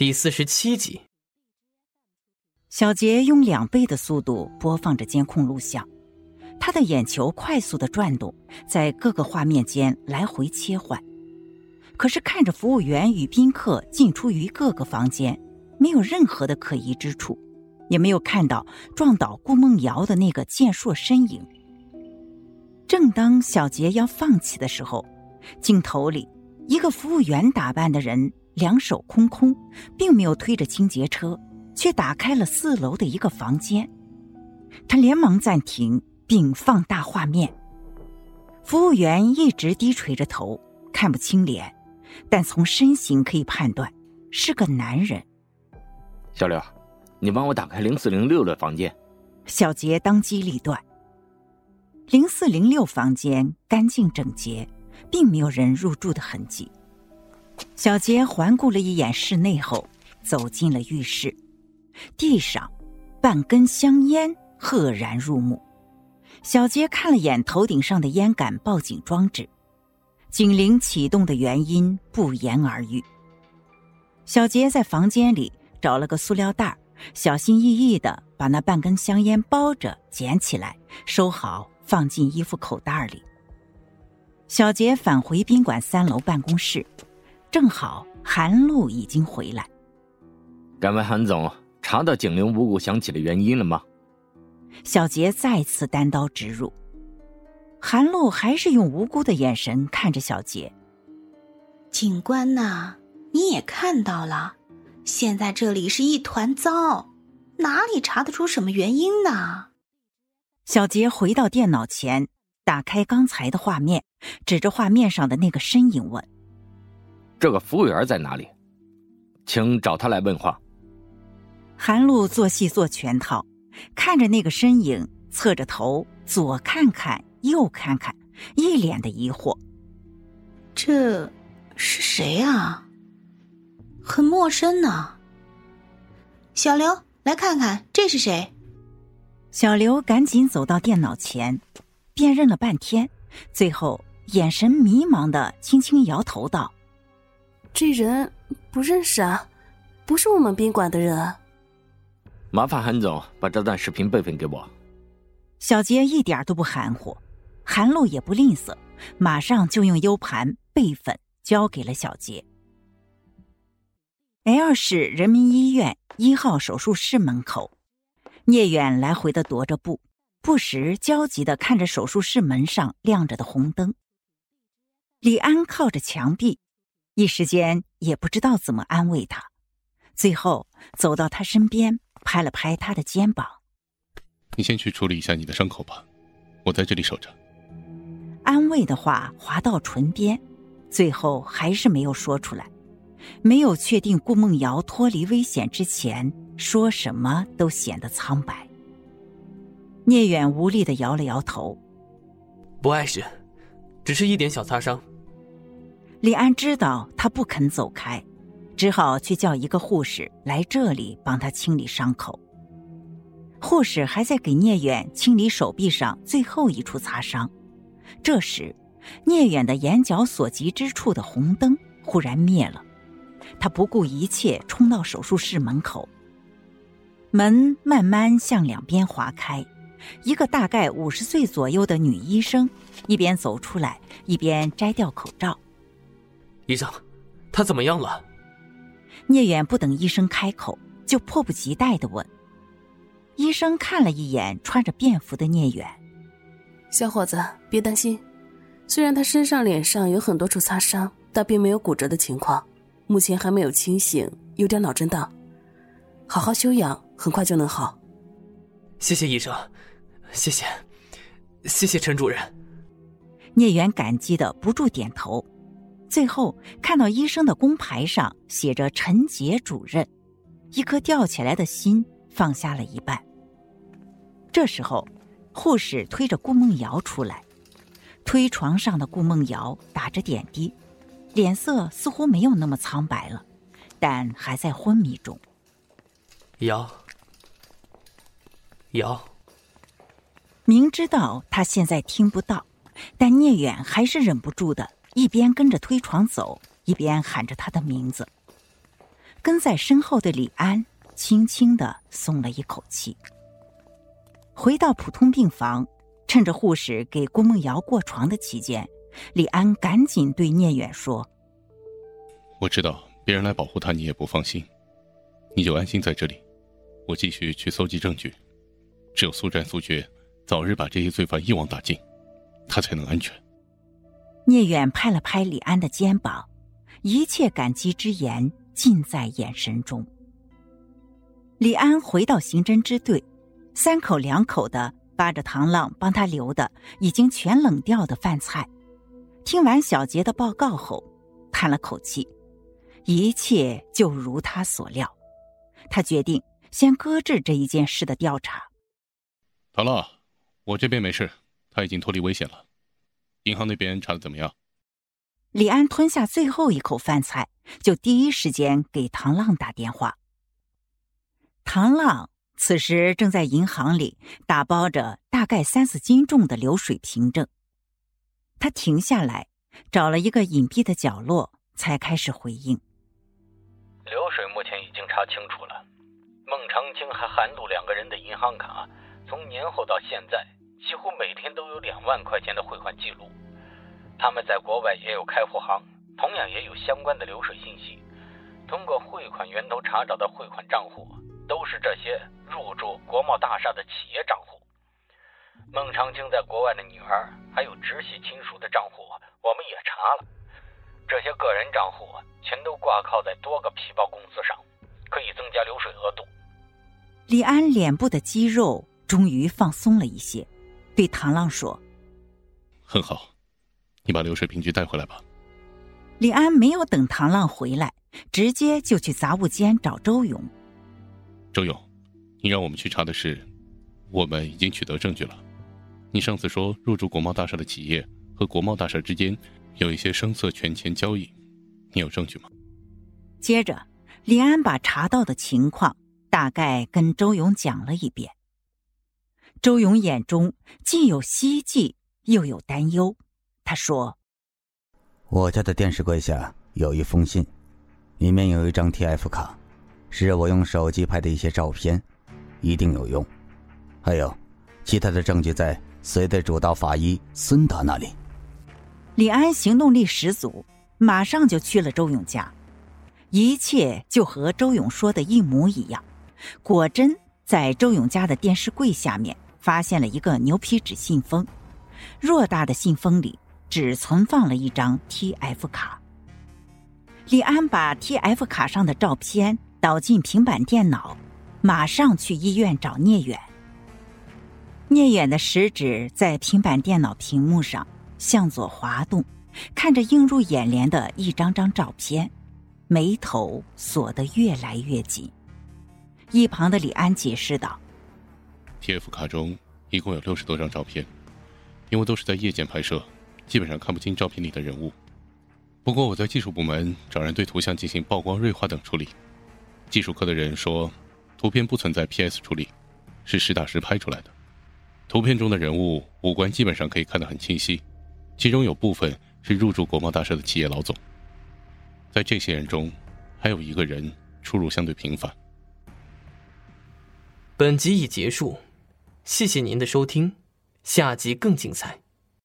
第四十七集。小杰用两倍的速度播放着监控录像，他的眼球快速的转动，在各个画面间来回切换。可是看着服务员与宾客进出于各个房间，没有任何的可疑之处，也没有看到撞倒顾梦瑶的那个健硕身影。正当小杰要放弃的时候，镜头里一个服务员打扮的人。两手空空，并没有推着清洁车，却打开了四楼的一个房间。他连忙暂停并放大画面。服务员一直低垂着头，看不清脸，但从身形可以判断是个男人。小刘，你帮我打开零四零六的房间。小杰当机立断。零四零六房间干净整洁，并没有人入住的痕迹。小杰环顾了一眼室内后，走进了浴室。地上，半根香烟赫然入目。小杰看了眼头顶上的烟杆报警装置，警铃启动的原因不言而喻。小杰在房间里找了个塑料袋，小心翼翼的把那半根香烟包着，捡起来，收好，放进衣服口袋里。小杰返回宾馆三楼办公室。正好韩露已经回来。敢问韩总，查到警铃无故响起的原因了吗？小杰再次单刀直入。韩露还是用无辜的眼神看着小杰。警官呐，你也看到了，现在这里是一团糟，哪里查得出什么原因呢？小杰回到电脑前，打开刚才的画面，指着画面上的那个身影问。这个服务员在哪里？请找他来问话。韩露做戏做全套，看着那个身影，侧着头，左看看，右看看，一脸的疑惑。这是谁啊？很陌生呢。小刘，来看看这是谁？小刘赶紧走到电脑前，辨认了半天，最后眼神迷茫的轻轻摇头道。这人不认识啊，不是我们宾馆的人。麻烦韩总把这段视频备份给我。小杰一点都不含糊，韩露也不吝啬，马上就用 U 盘备份交给了小杰。L 市人民医院一号手术室门口，聂远来回的踱着步，不时焦急的看着手术室门上亮着的红灯。李安靠着墙壁。一时间也不知道怎么安慰他，最后走到他身边，拍了拍他的肩膀：“你先去处理一下你的伤口吧，我在这里守着。”安慰的话滑到唇边，最后还是没有说出来。没有确定顾梦瑶脱离危险之前，说什么都显得苍白。聂远无力的摇了摇头：“不碍事，只是一点小擦伤。”李安知道他不肯走开，只好去叫一个护士来这里帮他清理伤口。护士还在给聂远清理手臂上最后一处擦伤。这时，聂远的眼角所及之处的红灯忽然灭了，他不顾一切冲到手术室门口。门慢慢向两边划开，一个大概五十岁左右的女医生一边走出来，一边摘掉口罩。医生，他怎么样了？聂远不等医生开口，就迫不及待的问。医生看了一眼穿着便服的聂远，小伙子，别担心，虽然他身上、脸上有很多处擦伤，但并没有骨折的情况，目前还没有清醒，有点脑震荡，好好休养，很快就能好。谢谢医生，谢谢，谢谢陈主任。聂远感激的不住点头。最后看到医生的工牌上写着“陈杰主任”，一颗吊起来的心放下了一半。这时候，护士推着顾梦瑶出来，推床上的顾梦瑶打着点滴，脸色似乎没有那么苍白了，但还在昏迷中。瑶，瑶，明知道他现在听不到，但聂远还是忍不住的。一边跟着推床走，一边喊着他的名字。跟在身后的李安轻轻的松了一口气。回到普通病房，趁着护士给郭梦瑶过床的期间，李安赶紧对聂远说：“我知道别人来保护他，你也不放心，你就安心在这里，我继续去搜集证据。只有速战速决，早日把这些罪犯一网打尽，他才能安全。”聂远拍了拍李安的肩膀，一切感激之言尽在眼神中。李安回到刑侦支队。三口两口的扒着唐浪帮他留的已经全冷掉的饭菜，听完小杰的报告后，叹了口气，一切就如他所料。他决定先搁置这一件事的调查。唐浪，我这边没事，他已经脱离危险了。银行那边查的怎么样？李安吞下最后一口饭菜，就第一时间给唐浪打电话。唐浪。此时正在银行里打包着大概三四斤重的流水凭证，他停下来，找了一个隐蔽的角落，才开始回应：“流水目前已经查清楚了，孟长青和韩露两个人的银行卡，从年后到现在，几乎每天都有两万块钱的汇款记录。他们在国外也有开户行，同样也有相关的流水信息。通过汇款源头查找的汇款账户。”都是这些入驻国贸大厦的企业账户。孟长青在国外的女儿还有直系亲属的账户，我们也查了。这些个人账户全都挂靠在多个皮包公司上，可以增加流水额度。李安脸部的肌肉终于放松了一些，对唐浪说：“很好，你把流水平局带回来吧。”李安没有等唐浪回来，直接就去杂物间找周勇。周勇，你让我们去查的是，我们已经取得证据了。你上次说入驻国贸大厦的企业和国贸大厦之间有一些声色权钱交易，你有证据吗？接着，李安把查到的情况大概跟周勇讲了一遍。周勇眼中既有希冀，又有担忧。他说：“我家的电视柜下有一封信，里面有一张 TF 卡。”是我用手机拍的一些照片，一定有用。还有，其他的证据在随队主刀法医孙达那里。李安行动力十足，马上就去了周勇家，一切就和周勇说的一模一样。果真在周勇家的电视柜下面发现了一个牛皮纸信封，偌大的信封里只存放了一张 TF 卡。李安把 TF 卡上的照片。导进平板电脑，马上去医院找聂远。聂远的食指在平板电脑屏幕上向左滑动，看着映入眼帘的一张张照片，眉头锁得越来越紧。一旁的李安解释道：“TF 卡中一共有六十多张照片，因为都是在夜间拍摄，基本上看不清照片里的人物。不过我在技术部门找人对图像进行曝光、锐化等处理。”技术科的人说，图片不存在 PS 处理，是实打实拍出来的。图片中的人物五官基本上可以看得很清晰，其中有部分是入驻国贸大厦的企业老总。在这些人中，还有一个人出入相对频繁。本集已结束，谢谢您的收听，下集更精彩。